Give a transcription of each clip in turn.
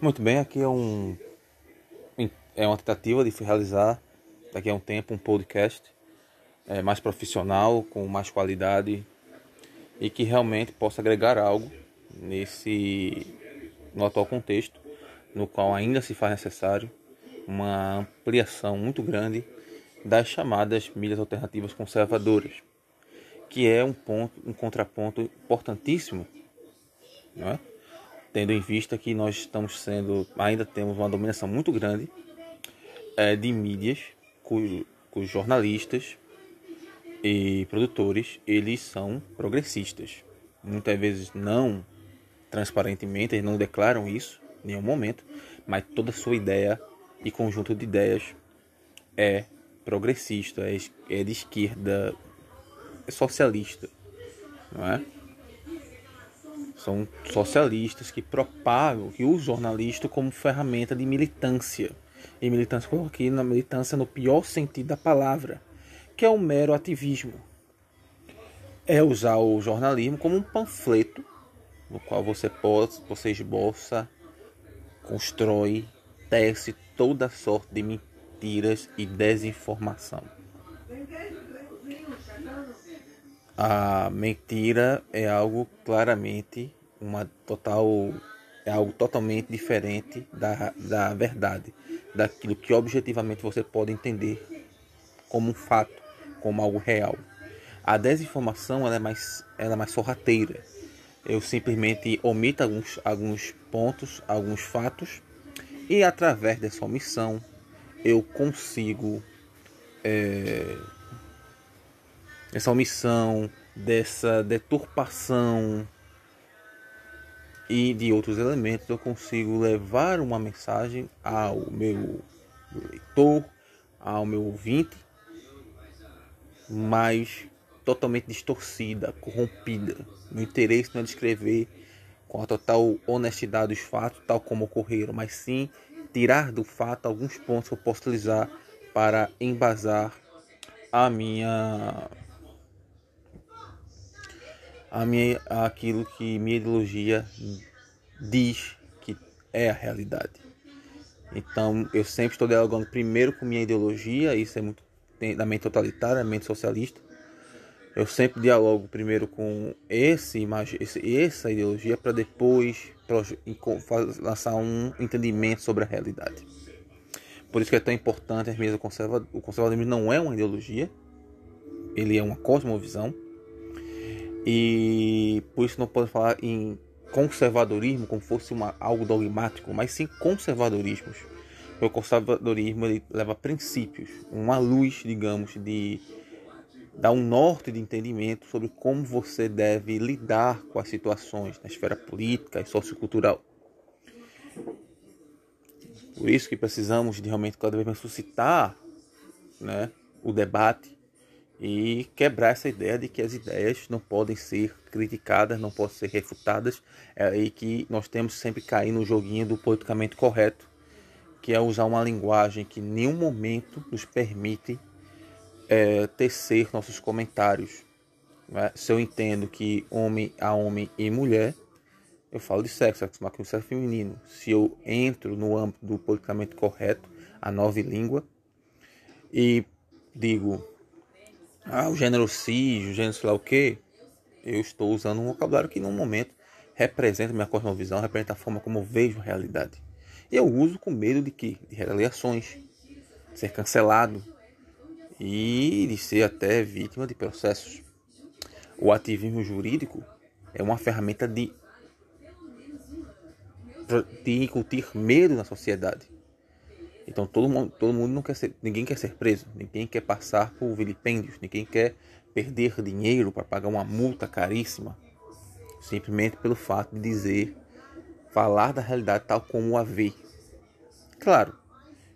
Muito bem, aqui é um é uma tentativa de realizar daqui a um tempo um podcast é, mais profissional, com mais qualidade e que realmente possa agregar algo nesse no atual contexto, no qual ainda se faz necessário uma ampliação muito grande das chamadas mídias alternativas conservadoras, que é um ponto, um contraponto importantíssimo, não é? Tendo em vista que nós estamos sendo, ainda temos uma dominação muito grande é, de mídias cujos jornalistas e produtores eles são progressistas. Muitas vezes não transparentemente, eles não declaram isso em nenhum momento, mas toda sua ideia e conjunto de ideias é progressista, é, é de esquerda, é socialista, não é? São socialistas que propagam, que usam o jornalista como ferramenta de militância. E militância, coloquei na militância no pior sentido da palavra, que é o mero ativismo. É usar o jornalismo como um panfleto no qual você pode, você esboça, constrói, tece toda sorte de mentiras e desinformação. A mentira é algo claramente uma total é algo totalmente diferente da, da verdade, daquilo que objetivamente você pode entender como um fato, como algo real. A desinformação ela é mais ela é mais sorrateira. Eu simplesmente omito alguns, alguns pontos, alguns fatos e através dessa omissão eu consigo é, essa omissão, dessa deturpação e de outros elementos, eu consigo levar uma mensagem ao meu leitor, ao meu ouvinte, mas totalmente distorcida, corrompida. Meu interesse não é descrever com a total honestidade os fatos, tal como ocorreram, mas sim tirar do fato alguns pontos que eu posso utilizar para embasar a minha a minha, aquilo que minha ideologia diz que é a realidade. Então eu sempre estou dialogando primeiro com minha ideologia, isso é muito da mente totalitária, da mente socialista. Eu sempre dialogo primeiro com esse, esse essa ideologia para depois lançar um entendimento sobre a realidade. Por isso que é tão importante as mesas conservadoras. O conservadorismo não é uma ideologia, ele é uma cosmovisão e por isso não podemos falar em conservadorismo como fosse uma, algo dogmático, mas sim conservadorismos. O conservadorismo ele leva princípios, uma luz, digamos, de dar um norte de entendimento sobre como você deve lidar com as situações na esfera política e sociocultural. Por isso que precisamos de realmente cada vez mais suscitar né, o debate e quebrar essa ideia de que as ideias não podem ser criticadas, não podem ser refutadas, é, e que nós temos sempre cair no joguinho do politicamente correto, que é usar uma linguagem que em nenhum momento nos permite é, tecer nossos comentários. Né? Se eu entendo que homem a homem e mulher, eu falo de sexo, sexo masculino, sexo feminino. Se eu entro no âmbito do politicamente correto, a nova língua, e digo ah, o gênero cis, o gênero sei lá o que, eu estou usando um vocabulário que no momento representa minha cosmovisão, representa a forma como eu vejo a realidade. E eu uso com medo de que? De retaliações, de ser cancelado e de ser até vítima de processos. O ativismo jurídico é uma ferramenta de, de incutir medo na sociedade. Então todo mundo, todo mundo não quer ser, ninguém quer ser preso, ninguém quer passar por vilipêndios, ninguém quer perder dinheiro para pagar uma multa caríssima, simplesmente pelo fato de dizer, falar da realidade tal como a vê. Claro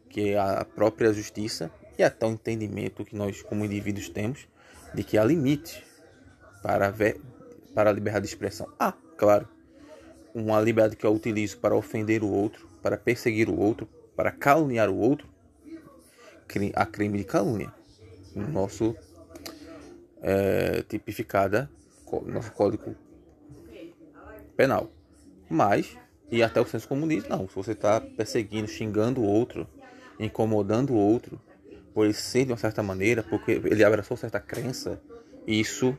que a própria justiça e até o entendimento que nós como indivíduos temos de que há limite para, ver, para a liberdade de expressão. Ah, claro, uma liberdade que eu utilizo para ofender o outro, para perseguir o outro, para caluniar o outro, a crime de calúnia. No nosso é, tipificada, nosso código penal. Mas E até o senso comum diz, não, se você está perseguindo, xingando o outro, incomodando o outro, por ele ser de uma certa maneira, porque ele abraçou certa crença, isso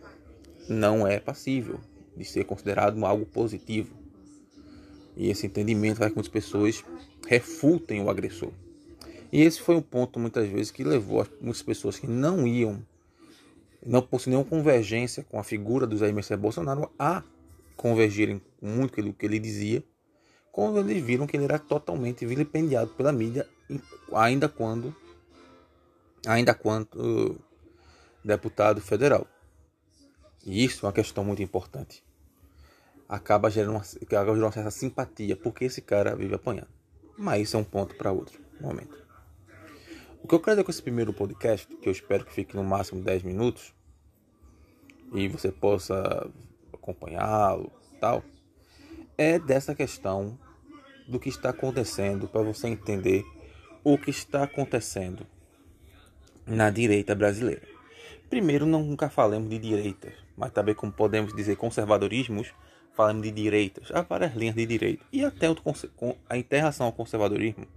não é passível de ser considerado algo positivo. E esse entendimento vai com as pessoas refutem o agressor. E esse foi um ponto muitas vezes que levou muitas pessoas que não iam, não possuíam convergência com a figura do Jair Messias Bolsonaro a convergirem muito com o que ele dizia, quando eles viram que ele era totalmente vilipendiado pela mídia, ainda quando ainda quanto deputado federal. E isso é uma questão muito importante. Acaba gerando uma, acaba gerando uma certa simpatia, porque esse cara vive apanhando. Mas isso é um ponto para outro momento. O que eu quero dizer com esse primeiro podcast, que eu espero que fique no máximo 10 minutos, e você possa acompanhá-lo tal, é dessa questão do que está acontecendo, para você entender o que está acontecendo na direita brasileira. Primeiro, nunca falamos de direitas, mas também como podemos dizer conservadorismos, falamos de direitas. Há várias linhas de direita. E até a interação ao conservadorismo,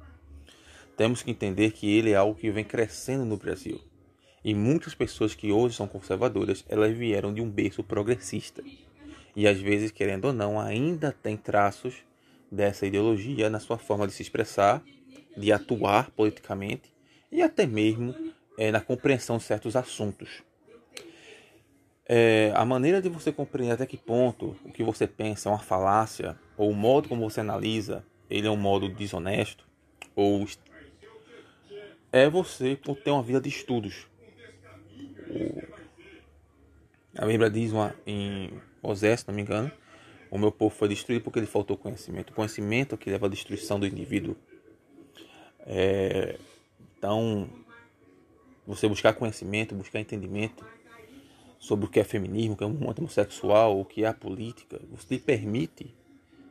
temos que entender que ele é algo que vem crescendo no Brasil. E muitas pessoas que hoje são conservadoras, elas vieram de um berço progressista. E às vezes, querendo ou não, ainda tem traços dessa ideologia na sua forma de se expressar, de atuar politicamente e até mesmo é, na compreensão de certos assuntos. É, a maneira de você compreender até que ponto o que você pensa é uma falácia, ou o modo como você analisa, ele é um modo desonesto, ou é você ter uma vida de estudos. A Bíblia diz uma, em Osés, se não me engano, o meu povo foi destruído porque ele faltou conhecimento. O conhecimento é que leva à destruição do indivíduo. É, então, você buscar conhecimento, buscar entendimento sobre o que é feminismo, o que é um mundo homossexual, o que é a política, você lhe permite,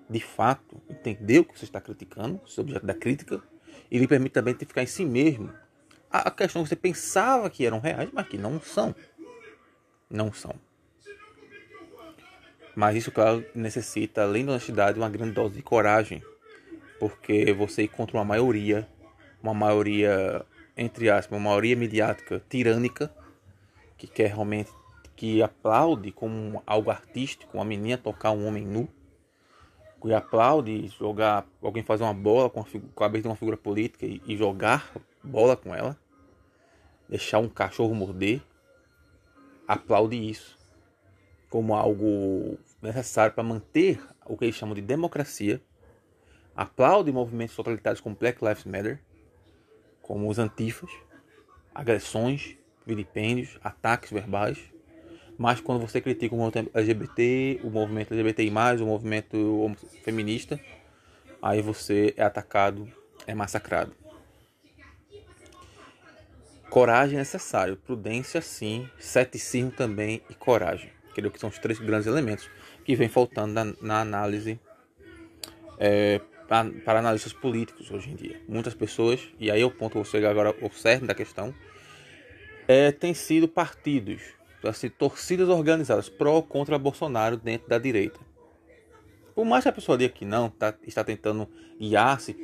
de fato, entender o que você está criticando, o objeto da crítica, e lhe permite também ficar em si mesmo a questão que você pensava que eram reais, mas que não são. Não são. Mas isso, claro, necessita, além da honestidade, uma grande dose de coragem, porque você encontra uma maioria, uma maioria entre aspas, uma maioria midiática tirânica, que quer realmente, que aplaude como algo artístico, uma menina tocar um homem nu, que aplaude jogar, alguém fazer uma bola com a, cabeça de uma figura política e, e jogar bola com ela, deixar um cachorro morder, aplaude isso como algo necessário para manter o que eles chamam de democracia, aplaude movimentos totalitários como Black Lives Matter, como os antifas, agressões, vilipêndios, ataques verbais. Mas quando você critica o movimento LGBT, o movimento LGBTI, o movimento feminista, aí você é atacado, é massacrado. Coragem é necessário, prudência sim, ceticismo também e coragem. Creio que são os três grandes elementos que vem faltando na, na análise é, para analistas políticos hoje em dia. Muitas pessoas, e aí é o ponto que eu agora ao cerne da questão, é, tem sido partidos, assim, torcidas organizadas pró ou contra Bolsonaro dentro da direita. Por mais que a pessoa diga que não, tá, está tentando guiar-se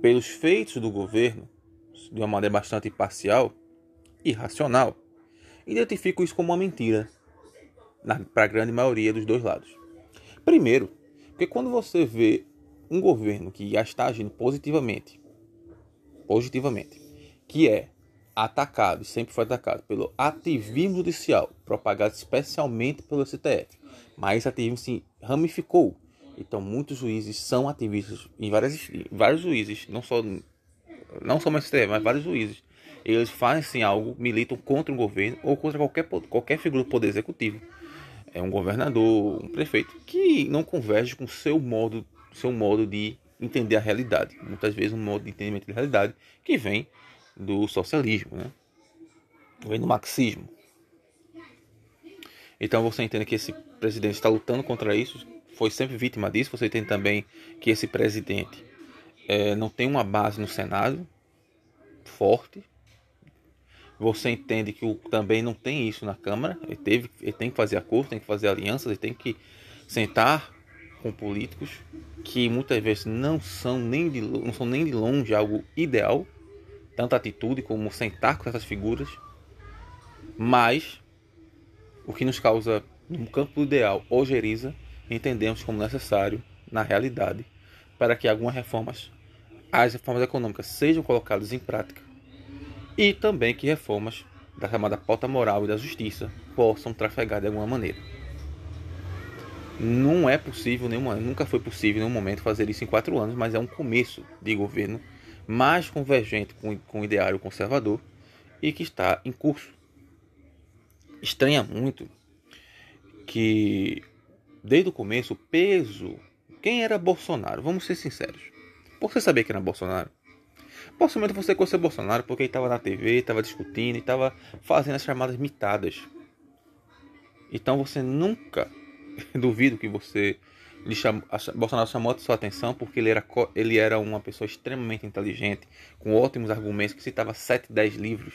pelos feitos do governo, de uma maneira bastante parcial, irracional, identifico isso como uma mentira para a grande maioria dos dois lados. Primeiro, porque quando você vê um governo que já está agindo positivamente, positivamente, que é atacado e sempre foi atacado pelo ativismo judicial, propagado especialmente pelo STF, mas esse ativismo se ramificou. Então muitos juízes são ativistas em várias, vários juízes, não só não só o STF, mas vários juízes. Eles fazem algo, militam contra o governo ou contra qualquer, qualquer figura do poder executivo é um governador, um prefeito que não converge com seu modo, seu modo de entender a realidade. Muitas vezes um modo de entendimento da realidade que vem do socialismo, né? vem do marxismo. Então você entende que esse presidente está lutando contra isso, foi sempre vítima disso. Você entende também que esse presidente é, não tem uma base no Senado forte, você entende que o, também não tem isso na Câmara, ele, teve, ele tem que fazer acordo, tem que fazer alianças, ele tem que sentar com políticos que muitas vezes não são nem de, não são nem de longe algo ideal, tanto atitude como sentar com essas figuras, mas o que nos causa no campo ideal ojeriza, entendemos como necessário na realidade para que algumas reformas, as reformas econômicas sejam colocadas em prática e também que reformas da chamada pauta moral e da justiça possam trafegar de alguma maneira. Não é possível, nenhuma, nunca foi possível em nenhum momento fazer isso em quatro anos, mas é um começo de governo mais convergente com, com o ideário conservador e que está em curso. Estranha muito que, desde o começo, o peso. Quem era Bolsonaro? Vamos ser sinceros. Você saber que era Bolsonaro, Possivelmente você conheceu Bolsonaro porque ele estava na TV, estava discutindo estava fazendo as chamadas mitadas. Então você nunca, duvido que você Bolsonaro chamou a sua atenção porque ele era, ele era uma pessoa extremamente inteligente, com ótimos argumentos, que citava 7, 10 livros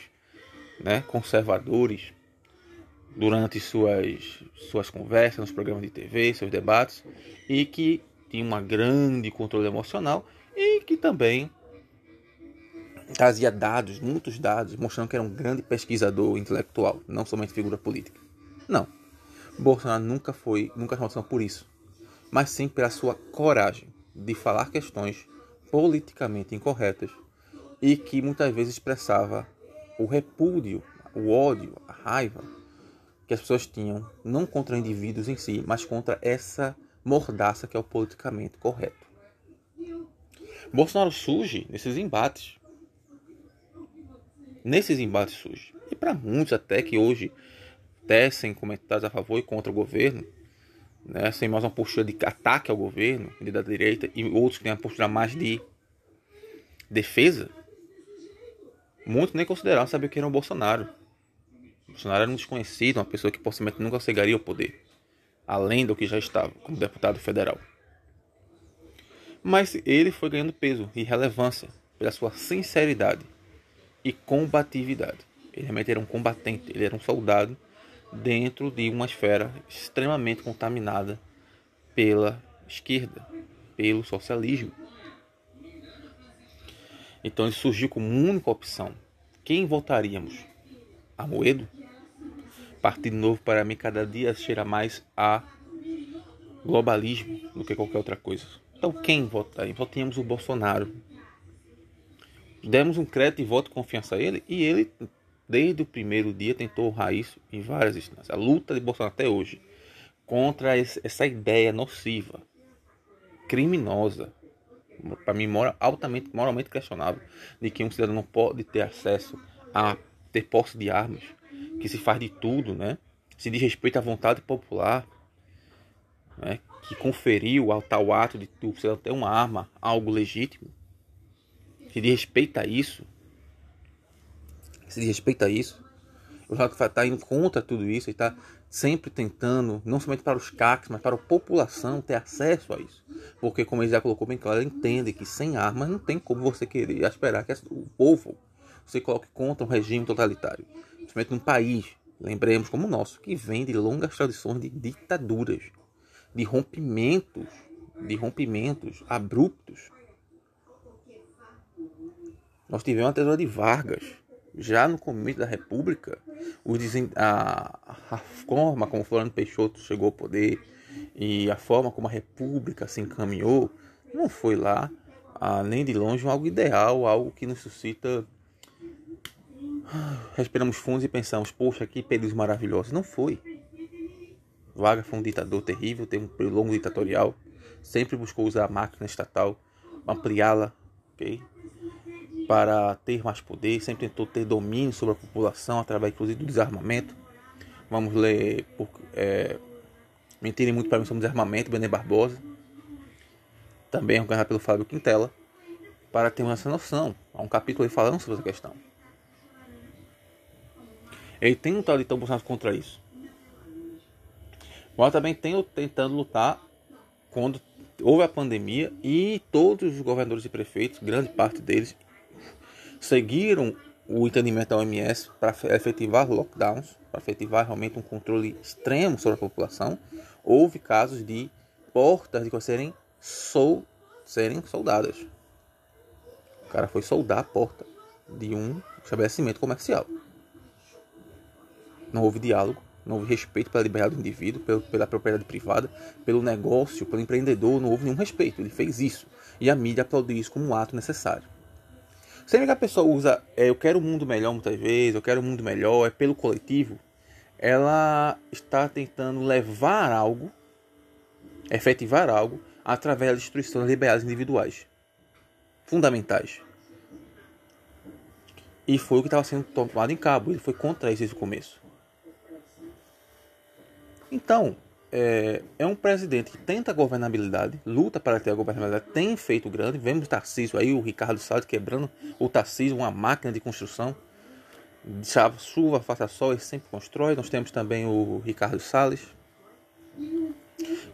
né, conservadores durante suas, suas conversas nos programas de TV, seus debates, e que tinha uma grande controle emocional e que também trazia dados, muitos dados, mostrando que era um grande pesquisador intelectual, não somente figura política. Não. Bolsonaro nunca foi, nunca chamou atenção por isso, mas sim pela sua coragem de falar questões politicamente incorretas e que muitas vezes expressava o repúdio, o ódio, a raiva que as pessoas tinham, não contra indivíduos em si, mas contra essa mordaça que é o politicamente correto. Bolsonaro surge nesses embates nesses embates surge. E para muitos até que hoje tecem comentários a favor e contra o governo, né, sem mais uma postura de ataque ao governo, da direita, e outros que têm uma postura mais de defesa, muitos nem consideraram saber que era o Bolsonaro. O Bolsonaro era um desconhecido, uma pessoa que possivelmente nunca chegaria ao poder, além do que já estava como deputado federal. Mas ele foi ganhando peso e relevância pela sua sinceridade e combatividade. Ele realmente era um combatente, ele era um soldado dentro de uma esfera extremamente contaminada pela esquerda, pelo socialismo. Então ele surgiu como única opção. Quem votaríamos? A Moedo? Partido Novo para mim cada dia cheira mais a globalismo do que qualquer outra coisa. Então quem votaria? Votaríamos o Bolsonaro, demos um crédito de voto de confiança a ele e ele, desde o primeiro dia, tentou isso em várias instâncias. A luta de Bolsonaro até hoje contra essa ideia nociva, criminosa, para mim mora altamente, moralmente questionável, de que um cidadão não pode ter acesso a ter posse de armas, que se faz de tudo, né? Se diz respeito à vontade popular, né? que conferiu ao tal ato de o cidadão ter uma arma algo legítimo se diz respeito a isso, se diz respeito a isso, o Jacques está indo contra tudo isso e está sempre tentando, não somente para os CACs, mas para a população ter acesso a isso. Porque, como ele já colocou bem claro, ele entende que sem armas não tem como você querer esperar que o povo você coloque contra um regime totalitário. Principalmente num país, lembremos como o nosso, que vem de longas tradições de ditaduras, de rompimentos, de rompimentos abruptos nós tivemos a tesoura de Vargas. Já no começo da República, a, a forma como Floriano Peixoto chegou ao poder e a forma como a República se encaminhou não foi lá, nem de longe, algo ideal, algo que nos suscita. Respiramos fundos e pensamos, poxa, que períodos maravilhosos. Não foi. Vargas foi um ditador terrível, teve um período longo ditatorial, sempre buscou usar a máquina estatal, ampliá-la, ok? Para ter mais poder, sempre tentou ter domínio sobre a população através, inclusive, do desarmamento. Vamos ler por, é, Mentirem Muito para mim sobre desarmamento, Bené Barbosa, também organizado pelo Fábio Quintela, para termos essa noção. Há um capítulo aí falando sobre essa questão. Ele tem um tal de tão Bolsonaro contra isso. Mas também tem tentando lutar quando houve a pandemia e todos os governadores e prefeitos, grande parte deles, seguiram o entendimento da OMS para efetivar lockdowns, para efetivar realmente um controle extremo sobre a população. Houve casos de portas de serem, sol, serem soldadas. O cara foi soldar a porta de um estabelecimento comercial. Não houve diálogo, não houve respeito pela liberdade do indivíduo, pela propriedade privada, pelo negócio, pelo empreendedor, não houve nenhum respeito. Ele fez isso. E a mídia aplaudiu isso como um ato necessário. Sempre que a pessoa usa é, eu quero um mundo melhor muitas vezes, eu quero um mundo melhor, é pelo coletivo, ela está tentando levar algo, efetivar algo, através da destruição das liberdades individuais fundamentais. E foi o que estava sendo tomado em cabo. Ele foi contra isso desde o começo. Então, é, é, um presidente que tenta governabilidade, luta para ter a governabilidade, tem feito grande. Vemos o Tarcísio aí, o Ricardo Salles quebrando o Tarcísio, uma máquina de construção. Chuva, faça sol, ele sempre constrói. Nós temos também o Ricardo Salles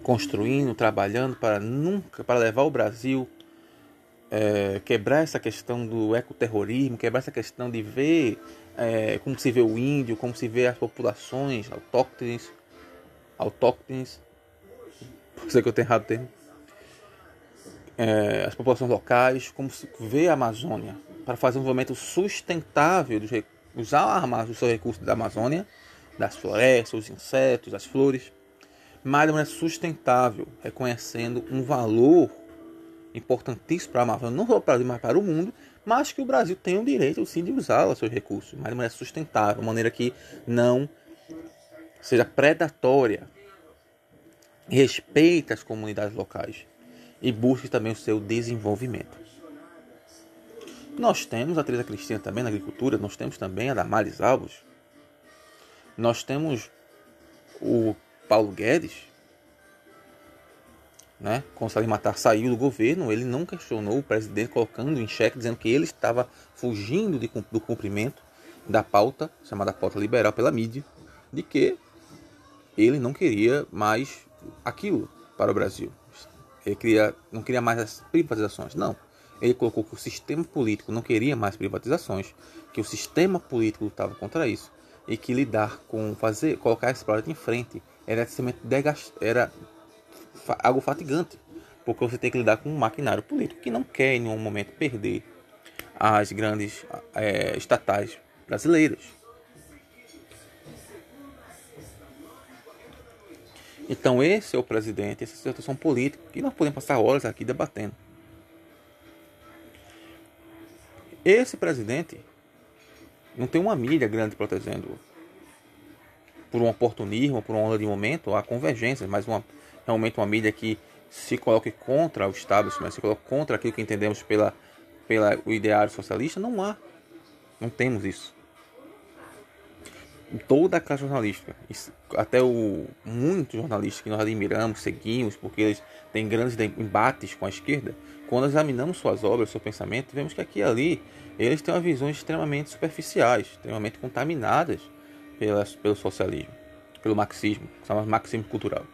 construindo, trabalhando para nunca, para levar o Brasil, é, quebrar essa questão do ecoterrorismo, quebrar essa questão de ver é, como se vê o índio, como se vê as populações autóctones autóctones, por ser que eu tenho errado o termo, é, as populações locais, como se vê a Amazônia, para fazer um desenvolvimento sustentável, dos, usar os seus recursos da Amazônia, das florestas, os insetos, as flores, mas de maneira sustentável, reconhecendo um valor importantíssimo para a Amazônia, não só para o Brasil, mas para o mundo, mas que o Brasil tem o direito sim de usar os seus recursos, mas de maneira sustentável, de maneira que não seja predatória, respeite as comunidades locais e busque também o seu desenvolvimento. Nós temos a Teresa Cristina também na agricultura, nós temos também a Damares Alves, nós temos o Paulo Guedes, né? Salim Matar saiu do governo, ele não questionou o presidente colocando em xeque, dizendo que ele estava fugindo de, do cumprimento da pauta, chamada pauta liberal pela mídia, de que ele não queria mais aquilo para o Brasil. Ele queria, não queria mais as privatizações. Não. Ele colocou que o sistema político não queria mais privatizações, que o sistema político lutava contra isso e que lidar com fazer, colocar esse projeto em frente era era algo fatigante, porque você tem que lidar com um maquinário político que não quer em nenhum momento perder as grandes é, estatais brasileiras. Então esse é o presidente, essa é a situação política que nós podemos passar horas aqui debatendo. Esse presidente não tem uma mídia grande protegendo por um oportunismo, por uma onda de momento, há convergências, mas uma, realmente uma mídia que se coloque contra o establishment, se coloque contra aquilo que entendemos pela, pela o ideário socialista, não há. Não temos isso toda a classe jornalística, até o muitos jornalistas que nós admiramos, seguimos, porque eles têm grandes embates com a esquerda, quando examinamos suas obras, seu pensamento, vemos que aqui e ali eles têm visões extremamente superficiais, extremamente contaminadas pelas, pelo socialismo, pelo marxismo, chamado marxismo cultural.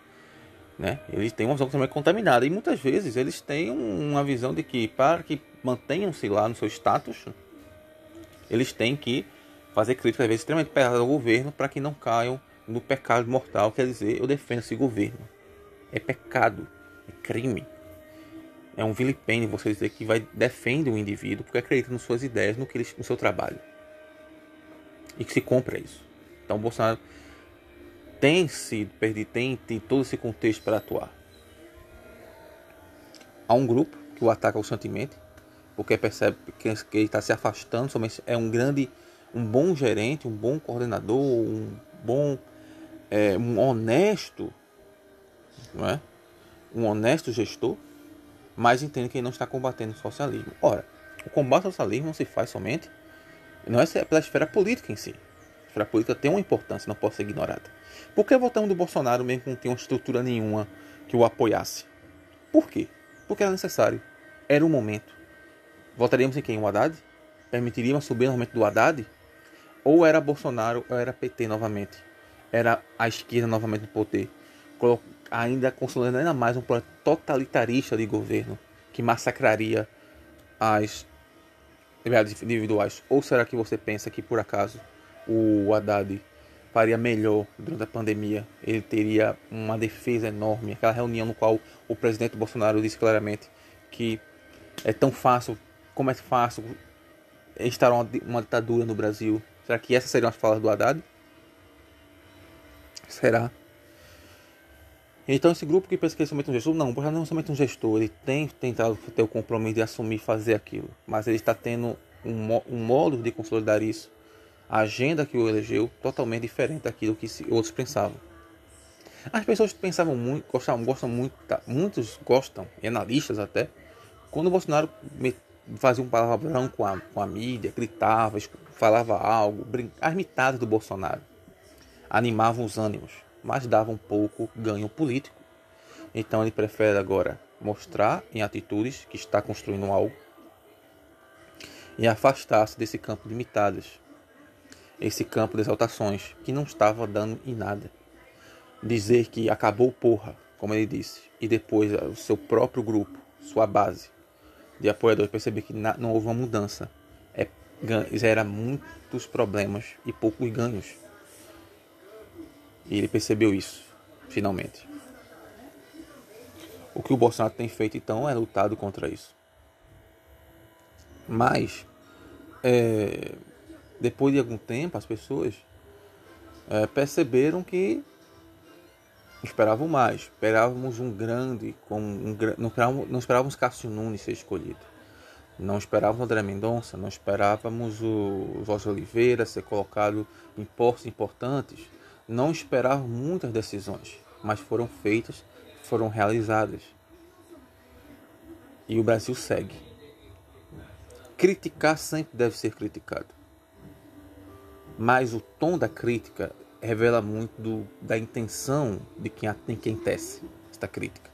Né? Eles têm uma visão extremamente contaminada e muitas vezes eles têm uma visão de que para que mantenham-se lá no seu status, eles têm que fazer críticas às vezes extremamente pesadas ao governo para que não caiam no pecado mortal, quer dizer, eu defendo esse governo. É pecado, é crime. É um vilipênio você dizer que vai defende o indivíduo porque acredita nas suas ideias, no, que ele, no seu trabalho. E que se compra isso. Então Bolsonaro tem sido perdido, tem, tem todo esse contexto para atuar. Há um grupo que o ataca constantemente, porque percebe que ele está se afastando, somente é um grande um bom gerente, um bom coordenador, um bom, é, um honesto, não é? um honesto gestor, mas entende que ele não está combatendo o socialismo. Ora, o combate ao socialismo não se faz somente, não é pela esfera política em si. A esfera política tem uma importância, não pode ser ignorada. Por que votamos do Bolsonaro mesmo que não tinha uma estrutura nenhuma que o apoiasse? Por quê? Porque era necessário. Era o momento. Votaríamos em quem? O Haddad? Permitiríamos subir novamente do Haddad? Ou era Bolsonaro ou era PT novamente. Era a esquerda novamente no poder. Ainda consolidando ainda mais um projeto totalitarista de governo que massacraria as liberdades individuais. Ou será que você pensa que por acaso o Haddad faria melhor durante a pandemia. Ele teria uma defesa enorme. Aquela reunião no qual o presidente Bolsonaro disse claramente que é tão fácil, como é fácil instaurar uma, uma ditadura no Brasil. Será que essas seriam as falas do Haddad? Será? Então esse grupo que pensa que é somente um gestor, não, Bolsonaro não é somente um gestor, ele tem tentado ter o compromisso de assumir fazer aquilo, mas ele está tendo um, um modo de consolidar isso, a agenda que o elegeu totalmente diferente daquilo que outros pensavam. As pessoas pensavam muito, gostavam, gostam muito, tá, muitos gostam, analistas até, quando o Bolsonaro fazia um palavrão com a, com a mídia, gritava, falava algo, as mitadas do Bolsonaro animavam os ânimos, mas davam pouco ganho político. Então ele prefere agora mostrar em atitudes que está construindo algo e afastar-se desse campo de mitadas, esse campo de exaltações que não estava dando em nada. Dizer que acabou porra, como ele disse, e depois o seu próprio grupo, sua base, de apoiadores perceber que não houve uma mudança. É, gera muitos problemas e poucos ganhos. E ele percebeu isso, finalmente. O que o Bolsonaro tem feito então é lutado contra isso. Mas, é, depois de algum tempo, as pessoas é, perceberam que esperavam mais. Esperávamos um grande, um, não, esperávamos, não esperávamos Cássio Nunes ser escolhido. Não esperávamos André Mendonça, não esperávamos o Jorge Oliveira ser colocado em postos importantes. Não esperávamos muitas decisões, mas foram feitas, foram realizadas. E o Brasil segue. Criticar sempre deve ser criticado. Mas o tom da crítica revela muito do, da intenção de quem, tem quem tece esta crítica.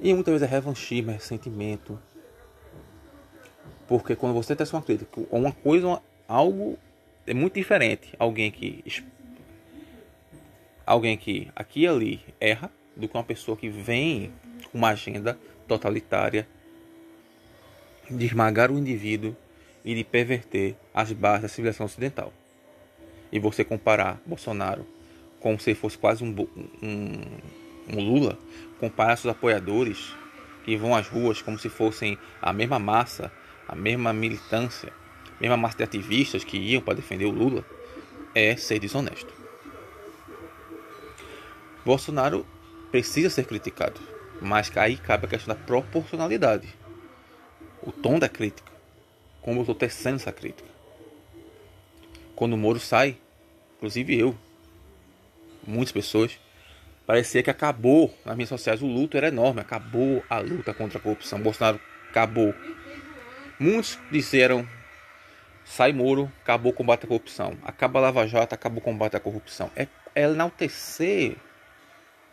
E muitas vezes é revanchismo, é ressentimento. Porque quando você tece uma crítica, uma coisa, algo é muito diferente. Alguém que alguém que aqui e ali erra do que uma pessoa que vem com uma agenda totalitária de esmagar o indivíduo e de perverter as bases da civilização ocidental e você comparar Bolsonaro como se fosse quase um, um, um Lula, comparar seus apoiadores que vão às ruas como se fossem a mesma massa, a mesma militância, a mesma massa de ativistas que iam para defender o Lula, é ser desonesto. Bolsonaro precisa ser criticado, mas aí cabe a questão da proporcionalidade, o tom da crítica, como eu estou tecendo essa crítica. Quando o Moro sai, inclusive eu, muitas pessoas, parecia que acabou nas mídias sociais. O luto era enorme, acabou a luta contra a corrupção. Bolsonaro acabou. Muitos disseram: sai Moro, acabou o combate à corrupção. Acaba a Lava Jato, acabou o combate à corrupção. É, é enaltecer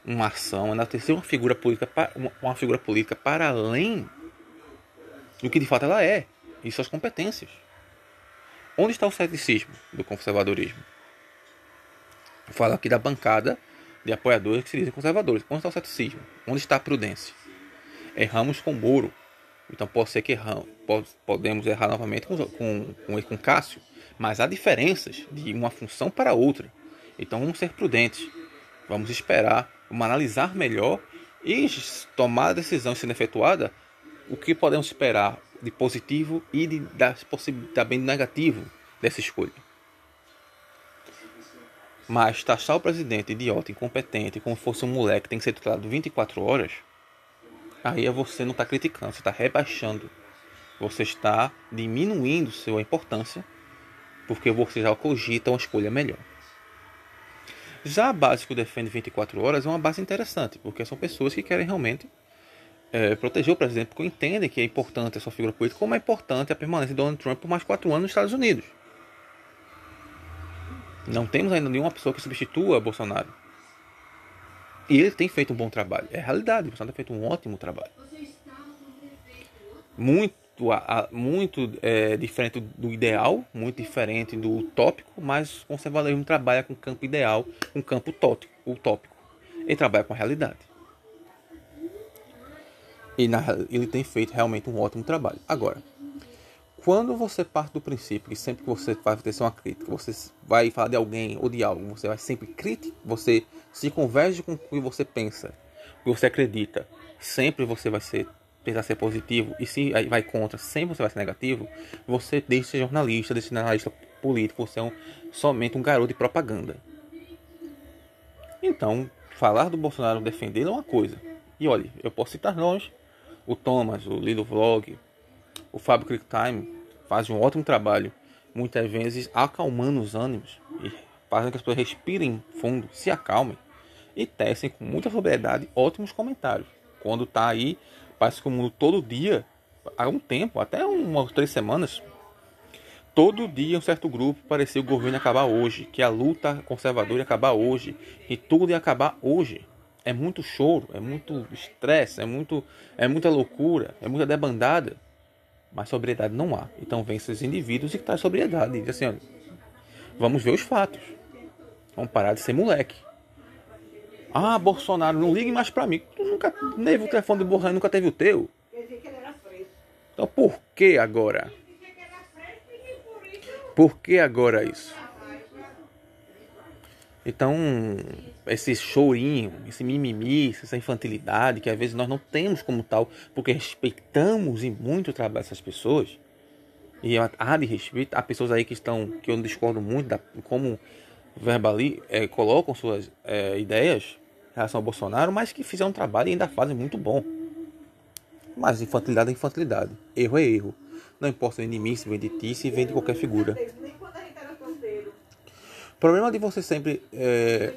uma ação, enaltecer uma figura política, uma figura política para além do que de fato ela é e suas competências. Onde está o ceticismo do conservadorismo? Eu falo aqui da bancada de apoiadores que se dizem conservadores. Onde está o ceticismo? Onde está a prudência? Erramos com Moro. Então pode ser que erramos, podemos errar novamente com, com, com, com Cássio. Mas há diferenças de uma função para outra. Então vamos ser prudentes. Vamos esperar, vamos analisar melhor e tomar a decisão sendo efetuada o que podemos esperar de positivo e de, das também de negativo dessa escolha. Mas taxar o presidente idiota, incompetente, como fosse um moleque que tem que ser tratado 24 horas, aí é você não está criticando, você está rebaixando. Você está diminuindo sua importância, porque você já cogita uma escolha melhor. Já a base que defende 24 horas é uma base interessante, porque são pessoas que querem realmente é, proteger o presidente, porque entendem que é importante a sua figura política, como é importante a permanência de Donald Trump por mais quatro anos nos Estados Unidos. Não temos ainda nenhuma pessoa que substitua Bolsonaro. E ele tem feito um bom trabalho. É realidade, Bolsonaro tem feito um ótimo trabalho. Muito, muito é, diferente do ideal, muito diferente do utópico, mas o conservadorismo trabalha com o campo ideal, com o campo utópico. Ele trabalha com a realidade. E na, ele tem feito realmente um ótimo trabalho. Agora, quando você parte do princípio que sempre que você vai ter uma crítica, você vai falar de alguém ou de algo, você vai sempre criticar, você se converge com o que você pensa, o que você acredita, sempre você vai ser tentar ser positivo e se vai contra, sempre você vai ser negativo, você deixa de ser jornalista, deixa de ser analista político, você é um, somente um garoto de propaganda. Então, falar do Bolsonaro, defendê-lo é uma coisa. E olha, eu posso citar nomes, o Thomas, o Lido Vlog, o Fábio Cricktime fazem um ótimo trabalho, muitas vezes acalmando os ânimos e fazendo que as pessoas respirem fundo, se acalmem e tecem com muita sobriedade ótimos comentários. Quando está aí, parece que o mundo todo dia, há um tempo, até umas três semanas, todo dia um certo grupo parecia o governo acabar hoje, que a luta conservadora ia acabar hoje, que tudo ia acabar hoje. É muito choro, é muito estresse, é muito é muita loucura, é muita debandada. Mas sobriedade não há. Então vem esses indivíduos e traz sobriedade. E diz assim, olha, vamos ver os fatos. Vamos parar de ser moleque. Ah, Bolsonaro, não ligue mais pra mim. Tu nunca teve o telefone do Bolsonaro, nunca teve o teu. Então por que agora? Por que agora isso? Então, esse chorinho, esse mimimi, essa infantilidade, que às vezes nós não temos como tal, porque respeitamos e muito o trabalho dessas pessoas, e há de respeito, há pessoas aí que estão, que eu discordo muito da como verbali, é, colocam suas é, ideias em relação ao Bolsonaro, mas que fizeram um trabalho e ainda fazem muito bom. Mas infantilidade é infantilidade, erro é erro. Não importa o inimigo se vem de ti, se vem de qualquer figura. Problema de você sempre, é,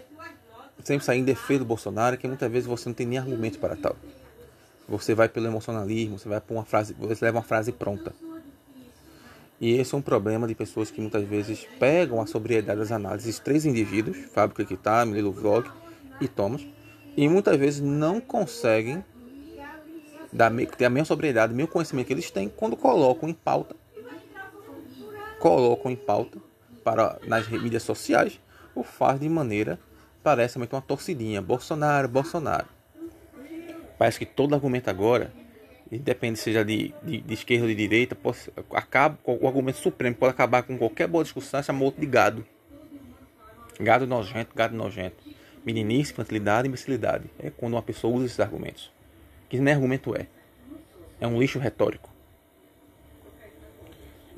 sempre sair em defesa do Bolsonaro é que muitas vezes você não tem nem argumento para tal. Você vai pelo emocionalismo, você vai por uma frase, você leva uma frase pronta. E esse é um problema de pessoas que muitas vezes pegam a sobriedade das análises, três indivíduos, Fábio Kikitá, Lilo Vlog e Thomas, e muitas vezes não conseguem dar, ter a mesma sobriedade, o mesmo conhecimento que eles têm quando colocam em pauta, colocam em pauta para nas mídias sociais, o faz de maneira parece uma torcidinha. Bolsonaro, Bolsonaro. Parece que todo argumento agora, independe seja de, de, de esquerda ou de direita, pode, acaba, o argumento supremo pode acabar com qualquer boa discussão, chama outro de gado. Gado nojento, gado nojento. Meninice, infantilidade imbecilidade. É quando uma pessoa usa esses argumentos. Que nem argumento é. É um lixo retórico.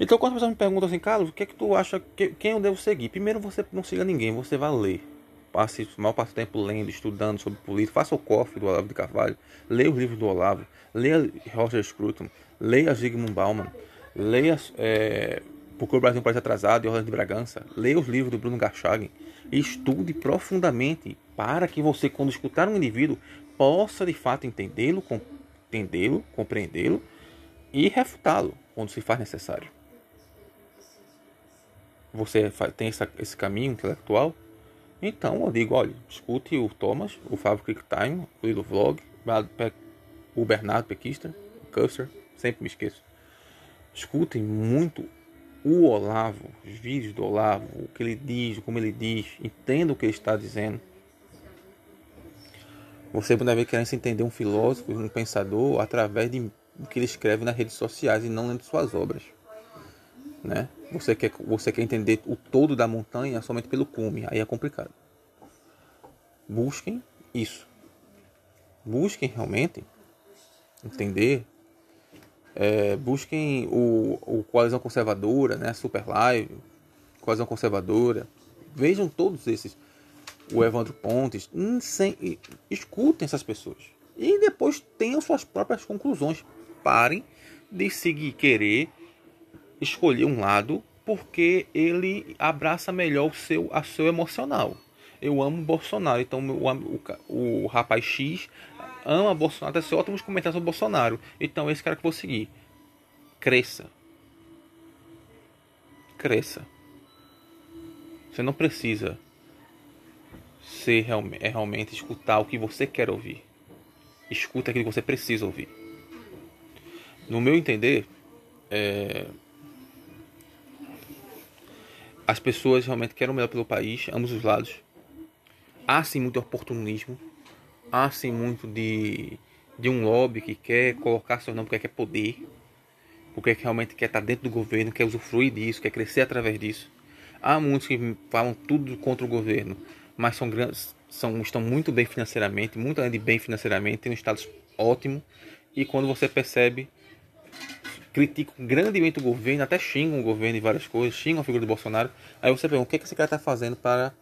Então quando as pessoas me perguntam assim, Carlos, o que é que tu acha, que, quem eu devo seguir? Primeiro você não siga ninguém, você vai ler. Passe o maior parte do tempo lendo, estudando sobre política, faça o cofre do Olavo de Carvalho, leia os livros do Olavo, leia Roger Scruton, leia Zygmunt Bauman, leia é, Porque o Brasil parece atrasado e Ordem de Bragança, leia os livros do Bruno Garchagen estude profundamente para que você, quando escutar um indivíduo, possa de fato entendê-lo, entendê-lo, compreendê-lo e refutá-lo quando se faz necessário você tem essa, esse caminho intelectual, então eu digo, olha, escute o Thomas, o Fábio Quicktime, o Lilo Vlog, o Bernardo Pequista, o Custer, sempre me esqueço. Escutem muito o Olavo, os vídeos do Olavo, o que ele diz, como ele diz, entenda o que ele está dizendo. Você pode ver querendo entender um filósofo, um pensador, através de o que ele escreve nas redes sociais e não lendo suas obras. Né? Você quer, você quer entender o todo da montanha somente pelo cume, aí é complicado. Busquem isso. Busquem realmente entender. É, busquem o, o Coalizão Conservadora, né? Super Live, Coalizão Conservadora. Vejam todos esses. O Evandro Pontes. Hum, sem, escutem essas pessoas. E depois tenham suas próprias conclusões. Parem de seguir, querer escolher um lado porque ele abraça melhor o seu, a seu emocional. Eu amo Bolsonaro, então o, o, o rapaz X ama Bolsonaro, tem ótimos comentários sobre Bolsonaro. Então esse cara que eu vou seguir. Cresça. Cresça. Você não precisa ser realmente, é realmente escutar o que você quer ouvir. Escuta aquilo que você precisa ouvir. No meu entender, é, as pessoas realmente querem o melhor pelo país, ambos os lados. Há sim muito oportunismo, há sim muito de, de um lobby que quer colocar seu nome porque quer poder, porque realmente quer estar dentro do governo, quer usufruir disso, quer crescer através disso. Há muitos que falam tudo contra o governo, mas são grandes, são, estão muito bem financeiramente, muito além de bem financeiramente, têm um status ótimo. E quando você percebe, criticam grandemente o governo, até xingam o governo em várias coisas, xingam a figura do Bolsonaro. Aí você pergunta o que, é que esse cara está fazendo para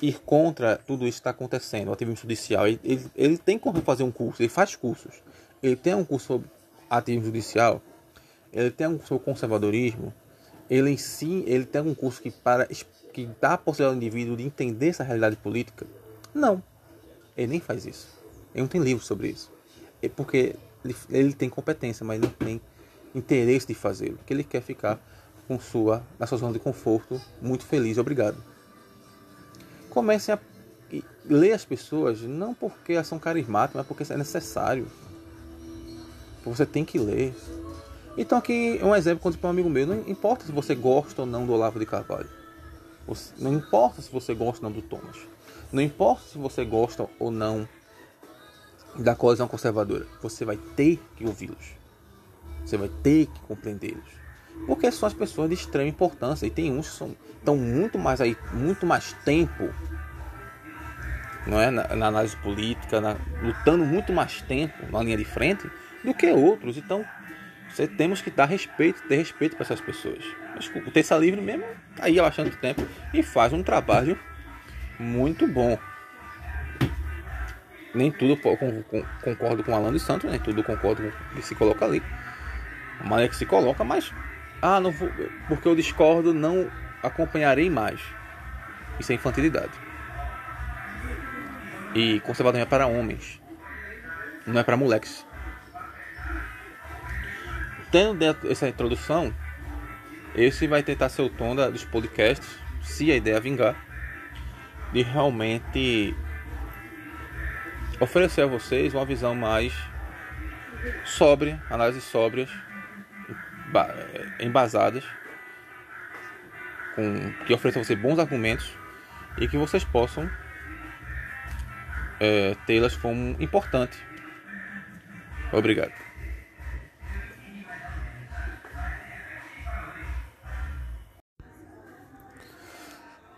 ir contra tudo isso que está acontecendo, o ativismo judicial. Ele, ele, ele tem como fazer um curso, ele faz cursos. Ele tem um curso sobre ativismo judicial, ele tem um curso sobre conservadorismo, ele em si, ele tem um curso que para que dá a possibilidade ao indivíduo de entender essa realidade política? Não. Ele nem faz isso. Ele não tem livro sobre isso. É porque ele, ele tem competência, mas não tem interesse de fazê-lo. Porque ele quer ficar com sua, na sua zona de conforto, muito feliz obrigado. Comecem a ler as pessoas, não porque elas são carismáticas, mas porque é necessário. Você tem que ler. Então aqui é um exemplo quando para um amigo meu, não importa se você gosta ou não do Olavo de Carvalho. Não importa se você gosta ou não do Thomas. Não importa se você gosta ou não da coalizão conservadora. Você vai ter que ouvi-los. Você vai ter que compreendê-los. Porque são as pessoas de extrema importância. E tem uns que são, estão muito mais aí, muito mais tempo não é? na, na análise política, na, lutando muito mais tempo na linha de frente do que outros. Então você temos que dar respeito, ter respeito para essas pessoas. Mas o Terça Livre mesmo tá aí bastante tempo e faz um trabalho muito bom. Nem tudo concordo com o Alan dos Santos, nem tudo concordo com o que se coloca ali. A maneira que se coloca, mas ah, não vou, porque eu discordo, não acompanharei mais. Isso é infantilidade. E conservadorismo é para homens, não é para moleques tendo dentro essa introdução, esse vai tentar ser o tom da, dos podcasts, se a ideia vingar, de realmente oferecer a vocês uma visão mais sóbria, análises sóbrias, embasadas, com, que ofereçam a vocês bons argumentos e que vocês possam é, tê-las como importante. Obrigado.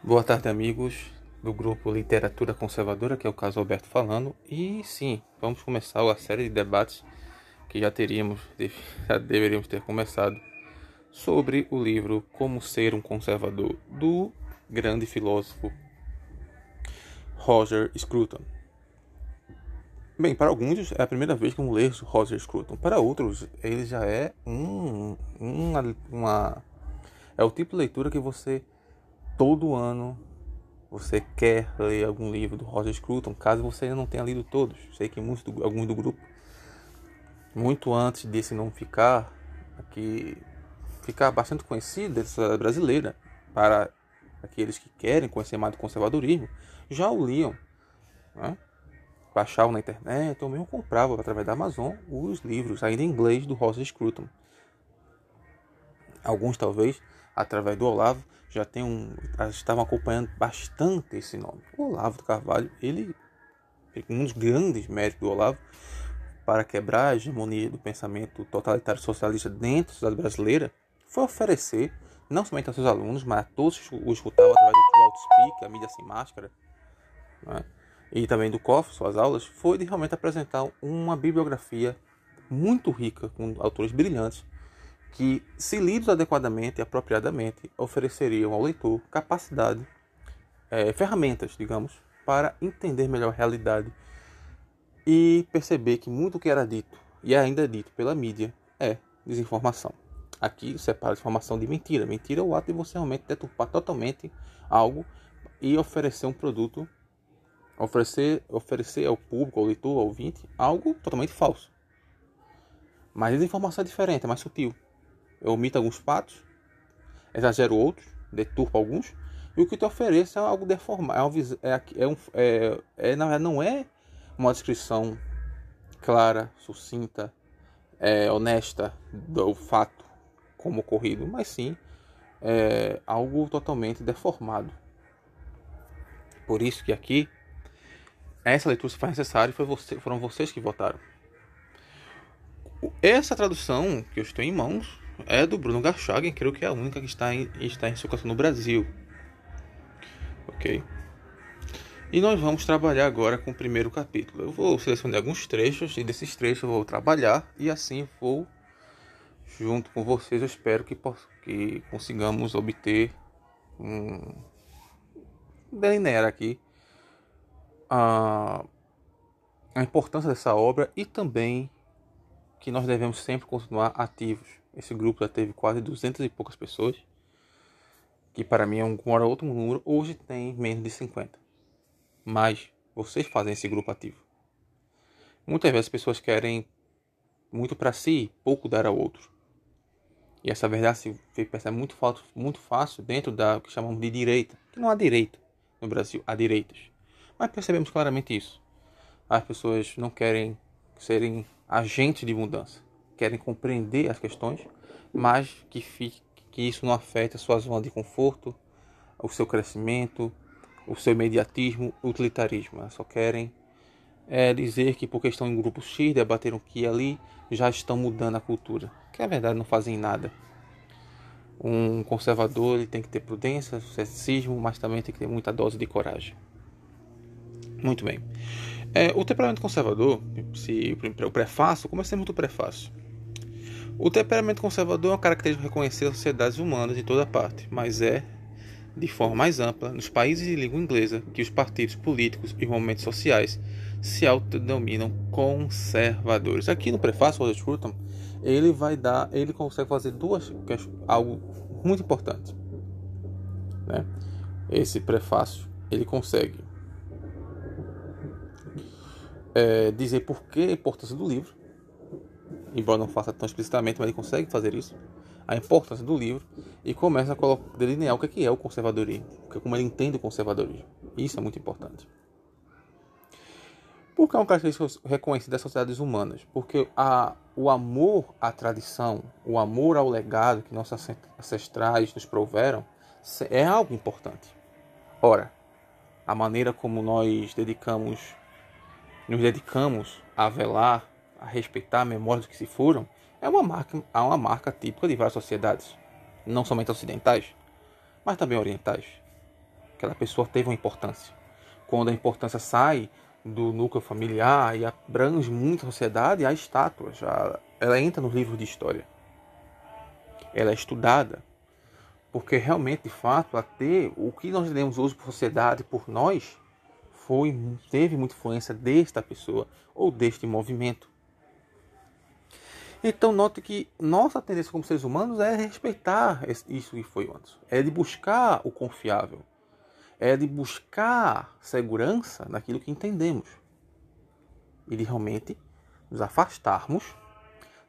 Boa tarde, amigos do grupo Literatura Conservadora, que é o caso Alberto falando. E sim, vamos começar a série de debates que já teríamos, já deveríamos ter começado sobre o livro Como Ser um Conservador do grande filósofo Roger Scruton. Bem, para alguns é a primeira vez que vão ler Roger Scruton. Para outros, ele já é um, uma, uma é o tipo de leitura que você todo ano você quer ler algum livro do Roger Scruton, caso você ainda não tenha lido todos. Sei que muitos do, alguns do grupo, muito antes desse não ficar, aqui ficar bastante conhecido, dessa brasileira, para aqueles que querem conhecer mais do conservadorismo, já o liam. Né? Baixavam na internet ou mesmo compravam através da Amazon os livros, ainda em inglês, do Roger Scruton. Alguns talvez através do Olavo já tem um, estavam acompanhando bastante esse nome. O Olavo do Carvalho, ele um dos grandes méritos do Olavo para quebrar a hegemonia do pensamento totalitário socialista dentro da sociedade brasileira foi oferecer, não somente aos seus alunos, mas a todos que o escutavam através do Outspeak, a mídia sem máscara, né? e também do COF, suas aulas, foi de realmente apresentar uma bibliografia muito rica, com autores brilhantes, que, se lidos adequadamente e apropriadamente, ofereceriam ao leitor capacidade, é, ferramentas, digamos, para entender melhor a realidade e perceber que muito que era dito e ainda é dito pela mídia é desinformação. Aqui separa informação de mentira. Mentira é o ato de você realmente deturpar totalmente algo e oferecer um produto, oferecer, oferecer ao público, ao leitor, ao ouvinte, algo totalmente falso. Mas desinformação é diferente, é mais sutil eu omito alguns fatos, exagero outros, deturpo alguns, e o que te ofereço é algo deformado. É, é, é, um, é, é, verdade, não é uma descrição clara, sucinta, é, honesta do fato como ocorrido, mas sim é, algo totalmente deformado. Por isso que aqui essa leitura se faz necessária foi você, foram vocês que votaram. Essa tradução que eu estou em mãos é do Bruno Garchagen, creio que é a única que está em, está em circulação no Brasil. Ok? E nós vamos trabalhar agora com o primeiro capítulo. Eu vou selecionar alguns trechos e desses trechos eu vou trabalhar e assim vou junto com vocês. Eu espero que, que consigamos obter um delinear aqui a, a importância dessa obra e também que nós devemos sempre continuar ativos. Esse grupo já teve quase 200 e poucas pessoas, que para mim é um outro número. Hoje tem menos de 50. Mas vocês fazem esse grupo ativo. Muitas vezes as pessoas querem muito para si, pouco dar ao outro. E essa verdade se percebe muito, muito fácil dentro da que chamamos de direita. Que não há direita no Brasil, há direitas. Mas percebemos claramente isso. As pessoas não querem serem agentes de mudança, querem compreender as questões, mas que, fique, que isso não afete a sua zona de conforto, o seu crescimento, o seu imediatismo, o utilitarismo. Só querem é, dizer que porque estão em grupo X, debateram que ali, já estão mudando a cultura. Que é verdade, não fazem nada. Um conservador ele tem que ter prudência, ceticismo, mas também tem que ter muita dose de coragem. Muito bem. É, o temperamento conservador, se o prefácio, comecemos do prefácio. O temperamento conservador é uma característica reconhecida nas sociedades humanas em toda parte, mas é, de forma mais ampla, nos países de língua inglesa que os partidos políticos e movimentos sociais se autodenominam conservadores. Aqui no prefácio, Robert Scruton, ele vai dar, ele consegue fazer duas algo muito importante, né? Esse prefácio, ele consegue é, dizer por que a importância do livro, embora não faça tão explicitamente, mas ele consegue fazer isso, a importância do livro e começa a delinear o que é o conservadorismo, como ele entende o conservadorismo. Isso é muito importante. Por que é uma característica reconhecida das sociedades humanas? Porque a, o amor à tradição, o amor ao legado que nossos ancestrais nos proveram, é algo importante. Ora, a maneira como nós dedicamos nos dedicamos a velar, a respeitar a memória dos que se foram, é uma marca, é uma marca típica de várias sociedades, não somente ocidentais, mas também orientais. Aquela pessoa teve uma importância. Quando a importância sai do núcleo familiar e abrange muita sociedade, a estátua já ela entra nos livros de história. Ela é estudada, porque realmente, de fato, até o que nós temos hoje por sociedade, por nós, foi, teve muita influência desta pessoa ou deste movimento. Então note que nossa tendência como seres humanos é respeitar isso que foi antes. É de buscar o confiável. É de buscar segurança naquilo que entendemos. E de realmente nos afastarmos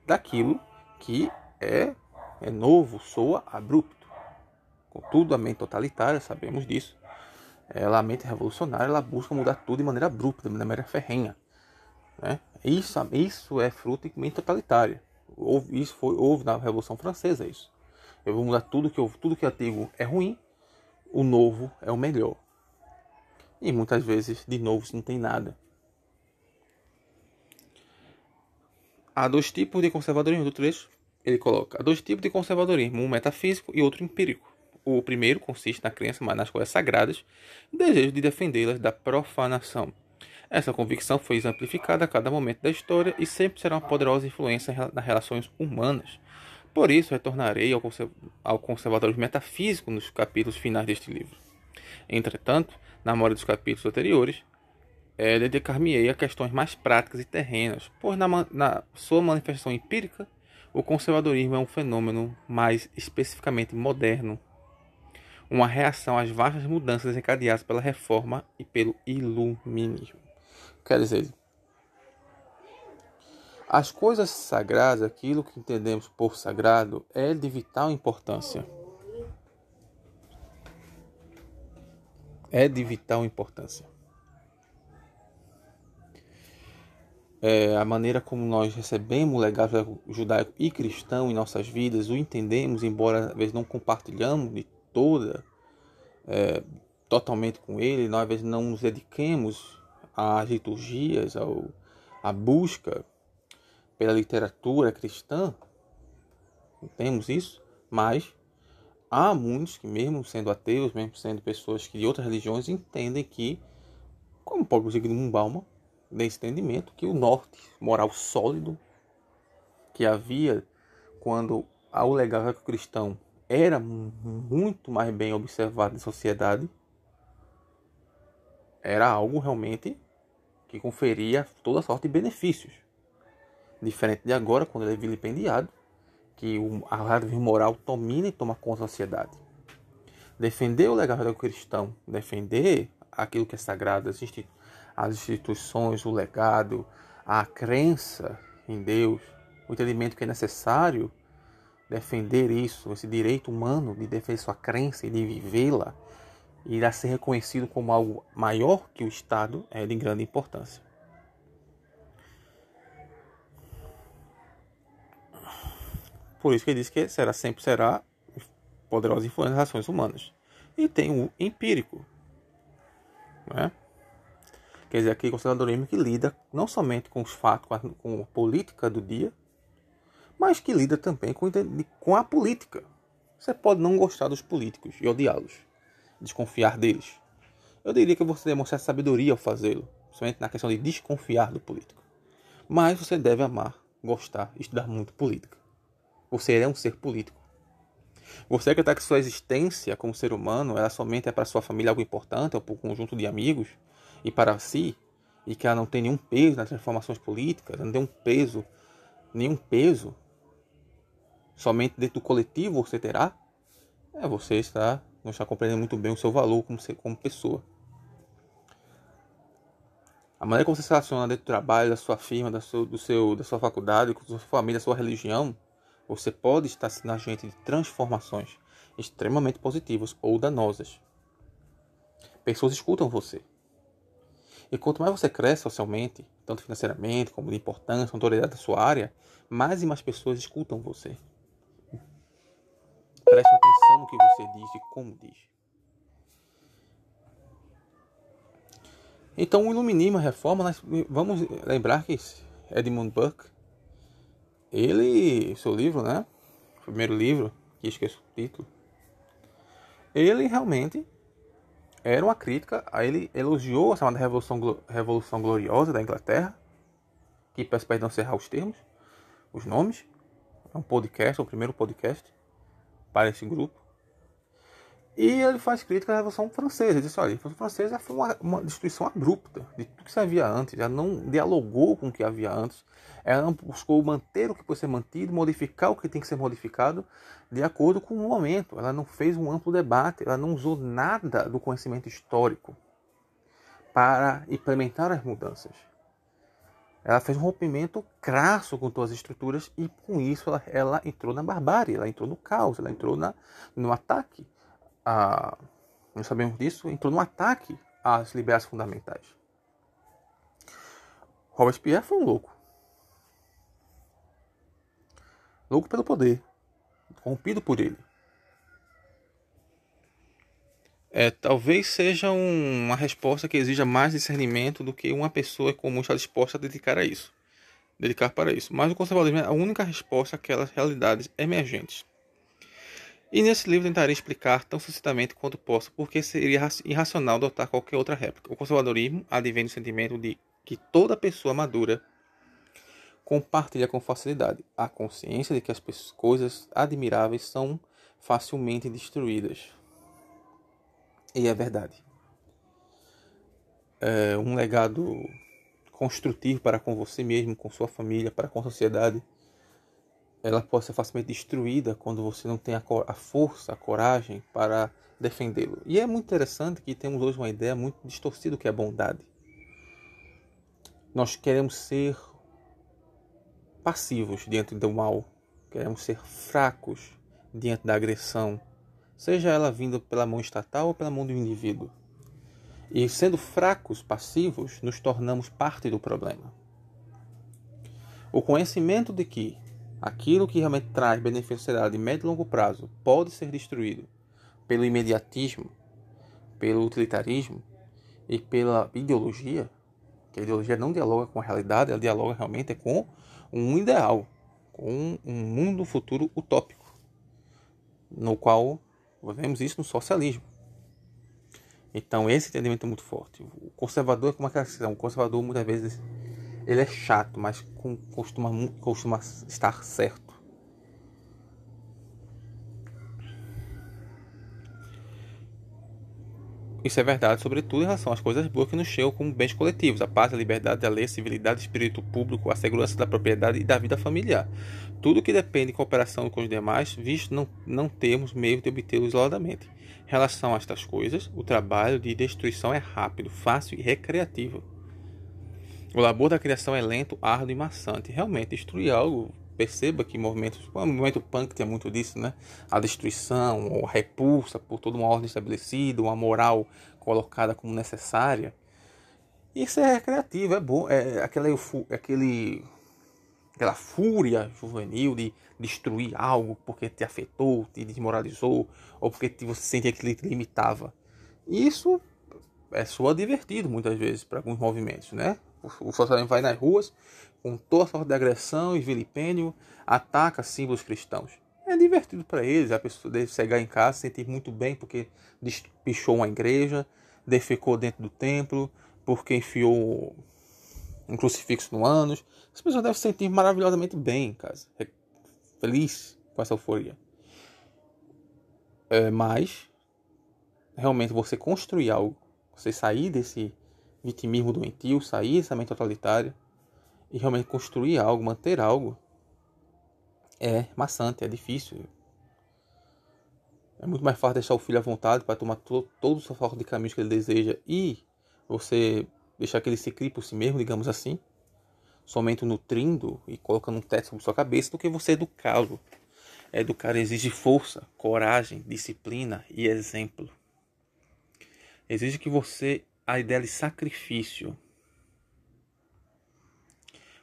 daquilo que é, é novo, soa abrupto. Contudo, a mente totalitária, sabemos disso, ela, a mente revolucionária, ela busca mudar tudo de maneira abrupta, de maneira ferrenha. Né? Isso, isso é fruto de mente totalitária. Houve, isso foi, houve na Revolução Francesa isso. Eu vou mudar tudo que eu, tudo que antigo é ruim, o novo é o melhor. E muitas vezes de novo não tem nada. Há dois tipos de conservadorismo do trecho. Ele coloca há dois tipos de conservadorismo, um metafísico e outro empírico. O primeiro consiste na crença nas coisas sagradas desejo de defendê-las da profanação. Essa convicção foi exemplificada a cada momento da história e sempre será uma poderosa influência nas relações humanas. Por isso, retornarei ao conservadorismo metafísico nos capítulos finais deste livro. Entretanto, na maioria dos capítulos anteriores, é, dedicar-me-ei a questões mais práticas e terrenas, pois na, na sua manifestação empírica, o conservadorismo é um fenômeno mais especificamente moderno uma reação às vastas mudanças encadeadas pela reforma e pelo iluminismo. Quer dizer, as coisas sagradas, aquilo que entendemos por sagrado, é de vital importância. É de vital importância. É, a maneira como nós recebemos o legado judaico e cristão em nossas vidas, o entendemos, embora às vezes não compartilhamos de toda, é, totalmente com ele, nós às vezes não nos dediquemos às liturgias, ao, à busca pela literatura cristã, temos isso, mas há muitos que, mesmo sendo ateus, mesmo sendo pessoas que de outras religiões, entendem que, como Paulo Zygmunt Bauman, desse entendimento, que o norte moral sólido que havia quando o legado cristão era muito mais bem observado na sociedade, era algo realmente que conferia toda sorte de benefícios. Diferente de agora, quando ele é vilipendiado, que a raiva moral domina e toma conta da sociedade. Defender o legado cristão, defender aquilo que é sagrado, as, instituições, o legado, a crença em Deus, o entendimento que é necessário defender isso, esse direito humano de defender sua crença e de vivê-la, irá ser reconhecido como algo maior que o Estado, é de grande importância. Por isso que ele diz que será sempre será poderosa influência nas ações humanas. E tem o empírico. Né? Quer dizer, aquele conservadorismo que lida não somente com os fatos, com a, com a política do dia, mas que lida também com, com a política. Você pode não gostar dos políticos e odiá-los, desconfiar deles. Eu diria que você demonstra sabedoria ao fazê-lo, somente na questão de desconfiar do político. Mas você deve amar, gostar estudar muito política. Você é um ser político. Você acreditar que sua existência como ser humano ela somente é para sua família algo importante, ou para um conjunto de amigos, e para si, e que ela não tem nenhum peso nas transformações políticas, não tem um peso, nenhum peso, somente dentro do coletivo você terá, é você está, não está compreendendo muito bem o seu valor como, ser, como pessoa. A maneira como você se relaciona dentro do trabalho, da sua firma, da, seu, do seu, da sua faculdade, com sua família, da sua religião, você pode estar sendo agente de transformações extremamente positivas ou danosas. Pessoas escutam você. E quanto mais você cresce socialmente, tanto financeiramente como de importância, autoridade da sua área, mais e mais pessoas escutam você. Preste atenção no que você diz e como diz. Então, o iluminismo, a reforma, nós vamos lembrar que Edmund Burke ele, seu livro, né? O primeiro livro, que esqueço o título. Ele realmente era uma crítica, a ele elogiou a chamada Revolução, Revolução Gloriosa da Inglaterra, que peço perdão cerrar os termos, os nomes. É um podcast, o primeiro podcast para esse grupo. E ele faz crítica à Revolução Francesa. Ele diz: olha, a Revolução Francesa foi uma, uma destruição abrupta de tudo que se havia antes, já não dialogou com o que havia antes, ela não buscou manter o que pode ser mantido, modificar o que tem que ser modificado de acordo com o momento. Ela não fez um amplo debate, ela não usou nada do conhecimento histórico para implementar as mudanças. Ela fez um rompimento crasso com todas as estruturas e com isso ela, ela entrou na barbárie, ela entrou no caos, ela entrou na, no ataque a, nós sabemos disso, entrou no ataque às liberdades fundamentais. Robespierre foi um louco. Louco pelo poder, corrompido por ele. É, talvez seja um, uma resposta que exija mais discernimento do que uma pessoa comum está disposta a dedicar a isso. Dedicar para isso. Mas o conservadorismo é a única resposta àquelas realidades emergentes. E nesse livro tentarei explicar tão sucintamente quanto posso porque seria irracional adotar qualquer outra réplica. O conservadorismo advém do sentimento de que toda pessoa madura compartilha com facilidade a consciência de que as coisas admiráveis são facilmente destruídas. E é verdade. É um legado construtivo para com você mesmo, com sua família, para com a sociedade ela pode ser facilmente destruída quando você não tem a, a força, a coragem para defendê-lo. E é muito interessante que temos hoje uma ideia muito distorcida do que é bondade. Nós queremos ser passivos diante do mal, queremos ser fracos diante da agressão, seja ela vinda pela mão estatal ou pela mão do indivíduo. E sendo fracos, passivos, nos tornamos parte do problema. O conhecimento de que Aquilo que realmente traz sociedade de médio e longo prazo pode ser destruído pelo imediatismo, pelo utilitarismo e pela ideologia, que a ideologia não dialoga com a realidade, ela dialoga realmente com um ideal, com um mundo futuro utópico, no qual vemos isso no socialismo. Então esse entendimento é muito forte. O conservador é como aquela questão, o conservador muitas vezes ele é chato, mas costuma, costuma estar certo. Isso é verdade, sobretudo em relação às coisas boas que nos chegam como bens coletivos, a paz, a liberdade, a lei, a civilidade, o espírito público, a segurança da propriedade e da vida familiar. Tudo que depende de cooperação com os demais, visto não, não termos meio de obtê-lo isoladamente. Em relação a estas coisas, o trabalho de destruição é rápido, fácil e recreativo. O labor da criação é lento, árduo e maçante. Realmente, destruir algo perceba que movimentos, o movimento punk tem muito disso, né? A destruição, a repulsa por toda uma ordem estabelecida, uma moral colocada como necessária. Isso é criativo, é bom, é aquele, aquele, aquela fúria juvenil de destruir algo porque te afetou, te desmoralizou, ou porque você sentia que te limitava. Isso é só divertido muitas vezes para alguns movimentos, né? O socialismo vai nas ruas com toda sorte de agressão e vilipênio, ataca símbolos cristãos. É divertido para eles, a pessoa deve chegar em casa, se sentir muito bem porque pichou uma igreja, defecou dentro do templo, porque enfiou um crucifixo no ânus. As pessoas devem se sentir maravilhosamente bem em casa, feliz com essa euforia. É, mas, realmente, você construir algo, você sair desse vitimismo doentio, sair dessa mente totalitária, e realmente construir algo, manter algo, é maçante, é difícil. É muito mais fácil deixar o filho à vontade para tomar to todo o sofá de caminhos que ele deseja e você deixar que ele se crie por si mesmo, digamos assim, somente nutrindo e colocando um teto sobre sua cabeça, do que você educá-lo. Educar exige força, coragem, disciplina e exemplo. Exige que você a ideia de sacrifício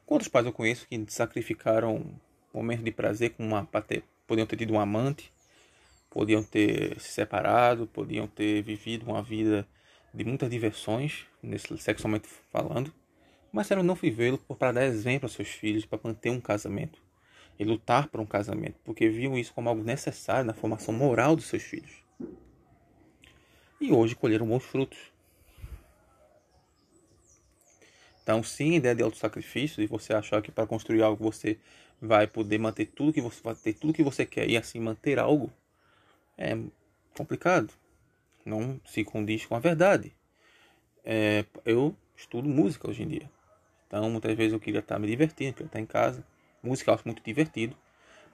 Quantos pais eu conheço que sacrificaram momentos de prazer com uma podiam ter tido um amante, podiam ter se separado, podiam ter vivido uma vida de muitas diversões, sexualmente falando, mas eram não vivê-lo para dar exemplo aos seus filhos, para manter um casamento e lutar por um casamento, porque viam isso como algo necessário na formação moral dos seus filhos. E hoje colheram bons frutos. Então, sim, a ideia de autossacrifício, de você achar que para construir algo você vai poder manter tudo que você vai ter tudo que você quer e assim manter algo, é complicado. Não se condiz com a verdade. É, eu estudo música hoje em dia. Então, muitas vezes eu queria estar me divertindo, queria estar em casa. Música eu acho muito divertido,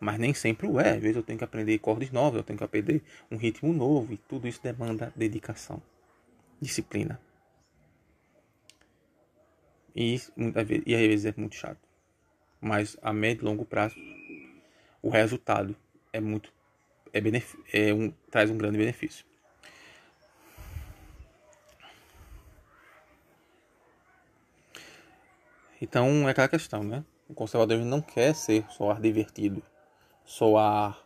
mas nem sempre o é. Às vezes eu tenho que aprender acordes novos, eu tenho que aprender um ritmo novo e tudo isso demanda dedicação, disciplina. E, muitas vezes, e às vezes é muito chato. Mas a médio e longo prazo, o resultado é muito. É, é um, traz um grande benefício. Então é aquela questão, né? O conservador não quer ser soar divertido, soar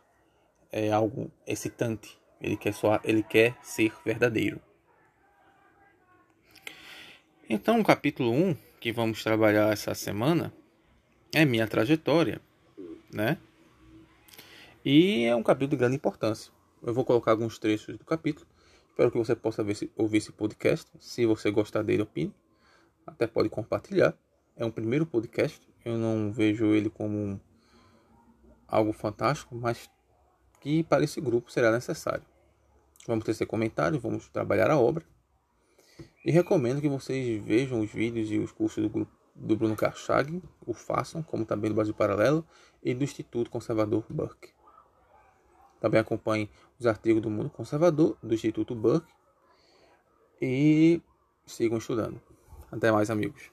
é, algo excitante. Ele quer, soar, ele quer ser verdadeiro. Então, o capítulo 1 que vamos trabalhar essa semana é minha trajetória, né? E é um capítulo de grande importância. Eu vou colocar alguns trechos do capítulo. Espero que você possa ver, ouvir esse podcast. Se você gostar dele, opine. Até pode compartilhar. É um primeiro podcast. Eu não vejo ele como algo fantástico, mas que para esse grupo será necessário. Vamos tecer comentários, vamos trabalhar a obra. E recomendo que vocês vejam os vídeos e os cursos do do Bruno Karchag, o façam, como também do Brasil Paralelo e do Instituto Conservador Burke. Também acompanhem os artigos do Mundo Conservador, do Instituto Burke e sigam estudando. Até mais, amigos.